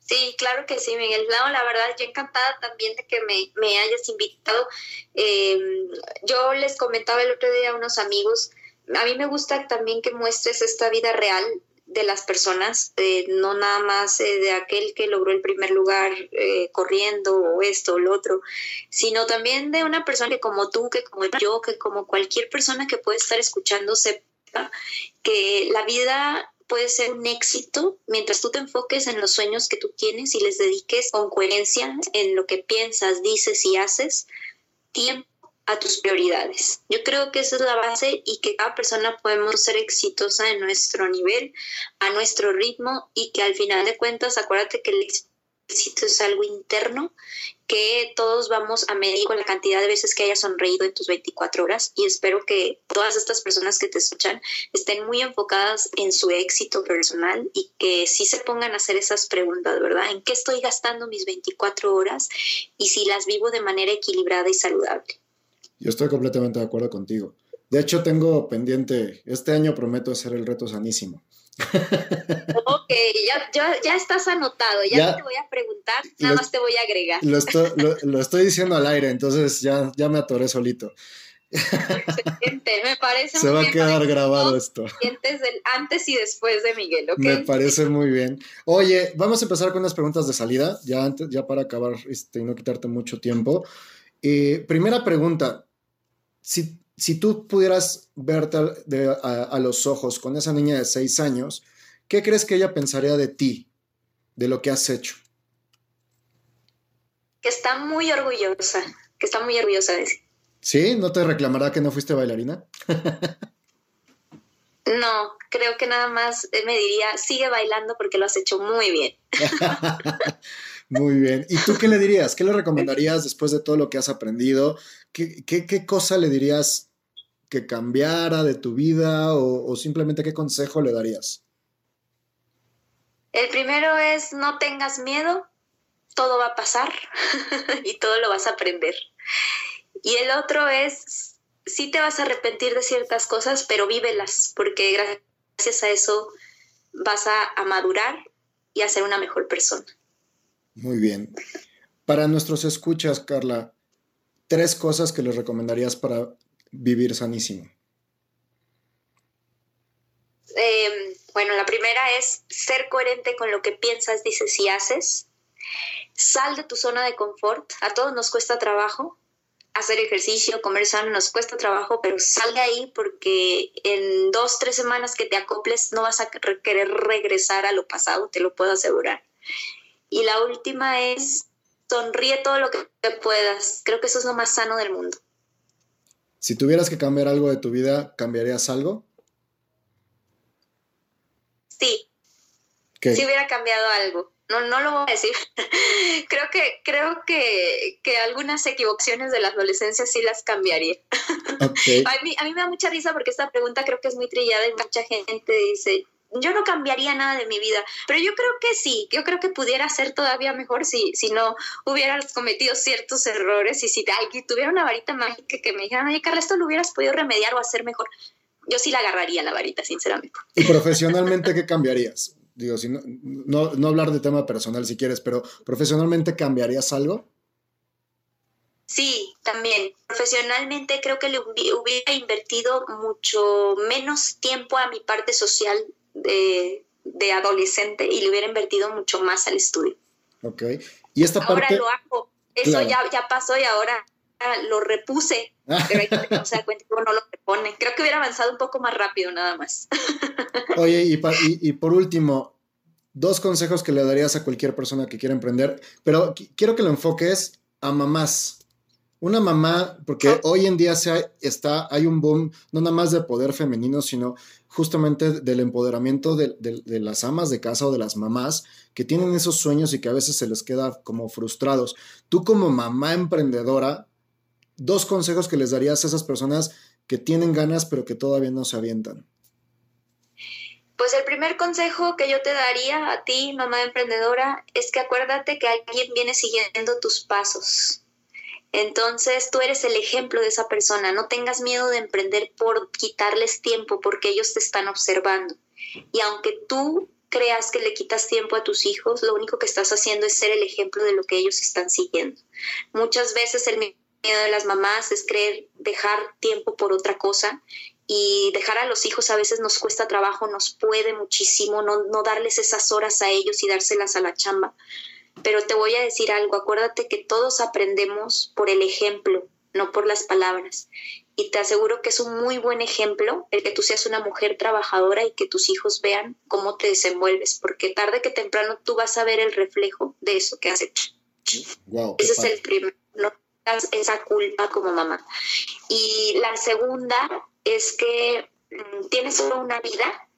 C: Sí, claro que sí, Miguel. la verdad, yo encantada también de que me, hayas invitado. Em, yo les comentaba el otro día a unos amigos a mí me gusta también que muestres esta vida real de las personas, no nada más eh, de aquel que logró el primer lugar eh, corriendo o esto o lo otro, sino también de una persona que como tú, que como yo, que como cualquier persona que puede estar escuchando sepa que la vida puede ser un éxito mientras tú te enfoques en los sueños que tú tienes y les dediques con coherencia en lo que piensas, dices y haces, tiempo a tus prioridades. Yo creo que esa es la base y que cada persona podemos ser exitosa en nuestro nivel, a nuestro ritmo y que al final de cuentas, acuérdate que el éxito es algo interno que todos vamos a medir con la cantidad de veces que hayas sonreído en tus 24 horas y espero que todas estas personas que te escuchan estén muy enfocadas en su éxito personal y que sí se pongan a hacer esas preguntas, ¿verdad? ¿En qué estoy gastando mis 24 horas y si las vivo de manera equilibrada y saludable?
A: Yo estoy completamente de acuerdo contigo. De hecho, tengo pendiente, este año prometo hacer el reto sanísimo.
C: ok, ya, estás anotado, ya, no te voy a preguntar, nada más te voy a agregar.
A: Lo estoy, diciendo al aire, entonces ya, ya me atoré solito.
C: Excelente, me parece
A: Se va a quedar grabado esto.
C: Del antes y después de Miguel, ¿ok?
A: Me parece muy bien. Oye, vamos a empezar con unas preguntas de salida, ya, antes, ya para acabar este, y no quitarte mucho tiempo. Eh, primera pregunta, si si tú pudieras verte a, los ojos con esa niña de seis años, ¿qué crees que ella pensaría de ti, de lo que has hecho?
C: Que está muy orgullosa, que está muy orgullosa de sí.
A: ¿Sí? ¿No te reclamará que no fuiste bailarina?
C: no, creo que nada más me diría, sigue bailando porque lo has hecho muy bien.
A: Muy bien. ¿Y tú qué le dirías? ¿Qué le recomendarías después de todo lo que has aprendido? ¿Qué, qué, cosa le dirías que cambiara de tu vida o, simplemente qué consejo le darías?
C: El primero es no tengas miedo, todo va a pasar y todo lo vas a aprender. Y el otro es, sí te vas a arrepentir de ciertas cosas, pero vívelas, porque gracias a eso vas a, a madurar y a ser una mejor persona.
A: Muy bien. Para nuestros escuchas, Carla, tres cosas que les recomendarías para vivir sanísimo.
C: Em, bueno, la primera es ser coherente con lo que piensas, dices y haces. Sal de tu zona de confort. A todos nos cuesta trabajo hacer ejercicio, comer sano, nos cuesta trabajo, pero sal de ahí porque en dos, tres semanas que te acoples no vas a querer regresar a lo pasado, te lo puedo asegurar. Y la última es sonríe todo lo que puedas. Creo que eso es lo más sano del mundo.
A: Si tuvieras que cambiar algo de tu vida, ¿cambiarías algo?
C: Sí. Si hubiera cambiado algo. No, no lo voy a decir. creo que, creo que, que, algunas equivocaciones de la adolescencia sí las cambiaría. a, mí, a mí me da mucha risa porque esta pregunta creo que es muy trillada y mucha gente dice, yo no cambiaría nada de mi vida, pero yo creo que sí, yo creo que pudiera ser todavía mejor si, si no hubieras cometido ciertos errores y si alguien tuviera una varita mágica que me dijera, oye Carla, esto lo hubieras podido remediar o hacer mejor. Yo sí la agarraría la varita, sinceramente.
A: ¿Y profesionalmente qué cambiarías? Digo, si no, no, hablar de tema personal si quieres, pero profesionalmente cambiarías algo?
C: Sí, también. Profesionalmente creo que le hubiera invertido mucho menos tiempo a mi parte social de, adolescente y le hubiera invertido mucho más al estudio.
A: Ok. Y esta
C: ahora lo hago. Eso ya, ya pasó y ahora lo repuse. Pero hay que no se da cuenta que uno lo repone. Creo que hubiera avanzado un poco más rápido, nada más.
A: Oye, y, y, por último, dos consejos que le darías a cualquier persona que quiera emprender, pero quiero que lo enfoques a mamás. Una mamá, porque hoy en día se está, hay un boom no nada más de poder femenino, sino justamente del empoderamiento de, las amas de casa o de las mamás que tienen esos sueños y que a veces se les queda como frustrados. Tú como mamá emprendedora, dos consejos que les darías a esas personas que tienen ganas pero que todavía no se avientan.
C: Pues el primer consejo que yo te daría a ti, mamá emprendedora, es que acuérdate que alguien viene siguiendo tus pasos entonces tú eres el ejemplo de esa persona. No tengas miedo de emprender por quitarles tiempo porque ellos te están observando. Y aunque tú creas que le quitas tiempo a tus hijos, lo único que estás haciendo es ser el ejemplo de lo que ellos están siguiendo. Muchas veces el miedo de las mamás es creer dejar tiempo por otra cosa y dejar a los hijos a veces nos cuesta trabajo, nos puede muchísimo no, no darles esas horas a ellos y dárselas a la chamba pero te voy a decir algo, acuérdate que todos aprendemos por el ejemplo, no por las palabras. Y te aseguro que es un muy buen ejemplo el que tú seas una mujer trabajadora y que tus hijos vean cómo te desenvuelves, porque tarde que temprano tú vas a ver el reflejo de eso que has hecho. Ese es el primero, no tengas esa culpa como mamá. Y la segunda es que mm, tienes solo una vida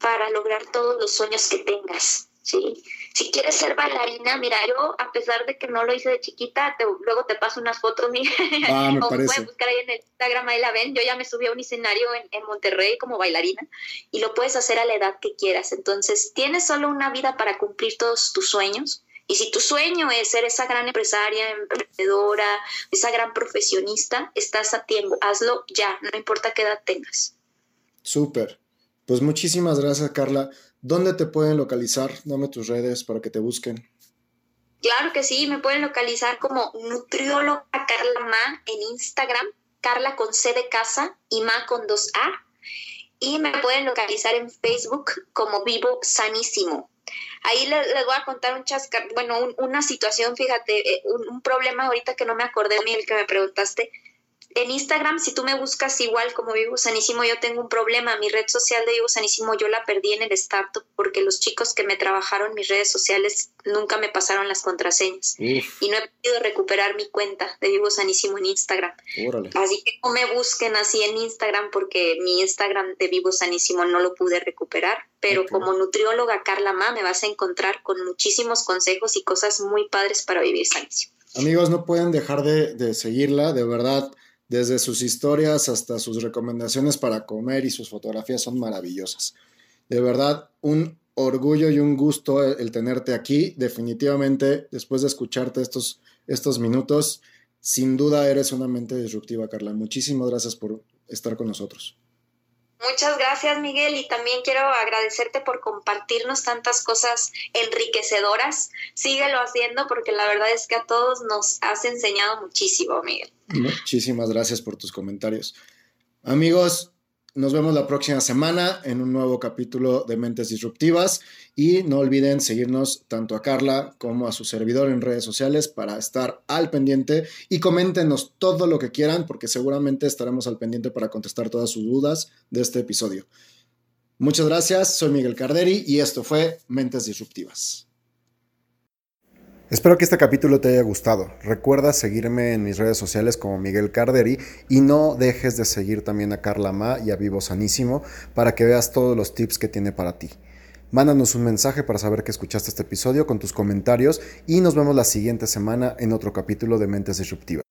C: para lograr todos los sueños que tengas Sí, si quieres ser bailarina, mira, yo a pesar de que no lo hice de chiquita, luego te paso unas fotos mías.
A: Ah, me o puedes
C: buscar ahí en el Instagram, ahí la ven. Yo ya me subí a un escenario en, en, Monterrey como bailarina y lo puedes hacer a la edad que quieras. Entonces, tienes solo una vida para cumplir todos tus sueños. Y si tu sueño es ser esa gran empresaria, emprendedora, esa gran profesionista, estás a tiempo. Hazlo ya, no importa qué edad tengas.
A: Súper. Pues muchísimas gracias, Carla. ¿Dónde te pueden localizar? Dame tus redes para que te busquen.
C: Claro que sí, me pueden localizar como nutrióloga Carla Ma en Instagram, Carla con C de casa y Ma con dos A. Y me pueden localizar en Facebook como Vivo Sanísimo. Ahí les, voy a contar un chascar, bueno, una situación, fíjate, eh, un, un, problema ahorita que no me acordé, Miguel, que me preguntaste en Instagram, si tú me buscas igual como Vivo Sanísimo, yo tengo un problema. Mi red social de Vivo Sanísimo yo la perdí en el startup porque los chicos que me trabajaron mis redes sociales nunca me pasaron las contraseñas. Y no he podido recuperar mi cuenta de Vivo Sanísimo en Instagram. Así que no me busquen así en Instagram porque mi Instagram de Vivo Sanísimo no lo pude recuperar. Pero como nutrióloga Carla Ma me vas a encontrar con muchísimos consejos y cosas muy padres para vivir sanísimo.
A: Amigos, no pueden dejar de, de seguirla, de verdad desde sus historias hasta sus recomendaciones para comer y sus fotografías son maravillosas. De verdad, un orgullo y un gusto el, tenerte aquí. Definitivamente, después de escucharte estos, estos minutos, sin duda eres una mente disruptiva, Carla. Muchísimas gracias por estar con nosotros.
C: Muchas gracias, Miguel, y también quiero agradecerte por compartirnos tantas cosas enriquecedoras. Síguelo haciendo porque la verdad es que a todos nos has enseñado muchísimo, Miguel.
A: Muchísimas gracias por tus comentarios. Amigos, nos vemos la próxima semana en un nuevo capítulo de Mentes Disruptivas y no olviden seguirnos tanto a Carla como a su servidor en redes sociales para estar al pendiente y coméntenos todo lo que quieran porque seguramente estaremos al pendiente para contestar todas sus dudas de este episodio. Muchas gracias, soy Miguel Carderi y esto fue Mentes Disruptivas. Espero que este capítulo te haya gustado. Recuerda seguirme en mis redes sociales como Miguel Carderi y no dejes de seguir también a Carla Ma y a Vivo Sanísimo para que veas todos los tips que tiene para ti. Mándanos un mensaje para saber que escuchaste este episodio con tus comentarios y nos vemos la siguiente semana en otro capítulo de Mentes Disruptivas.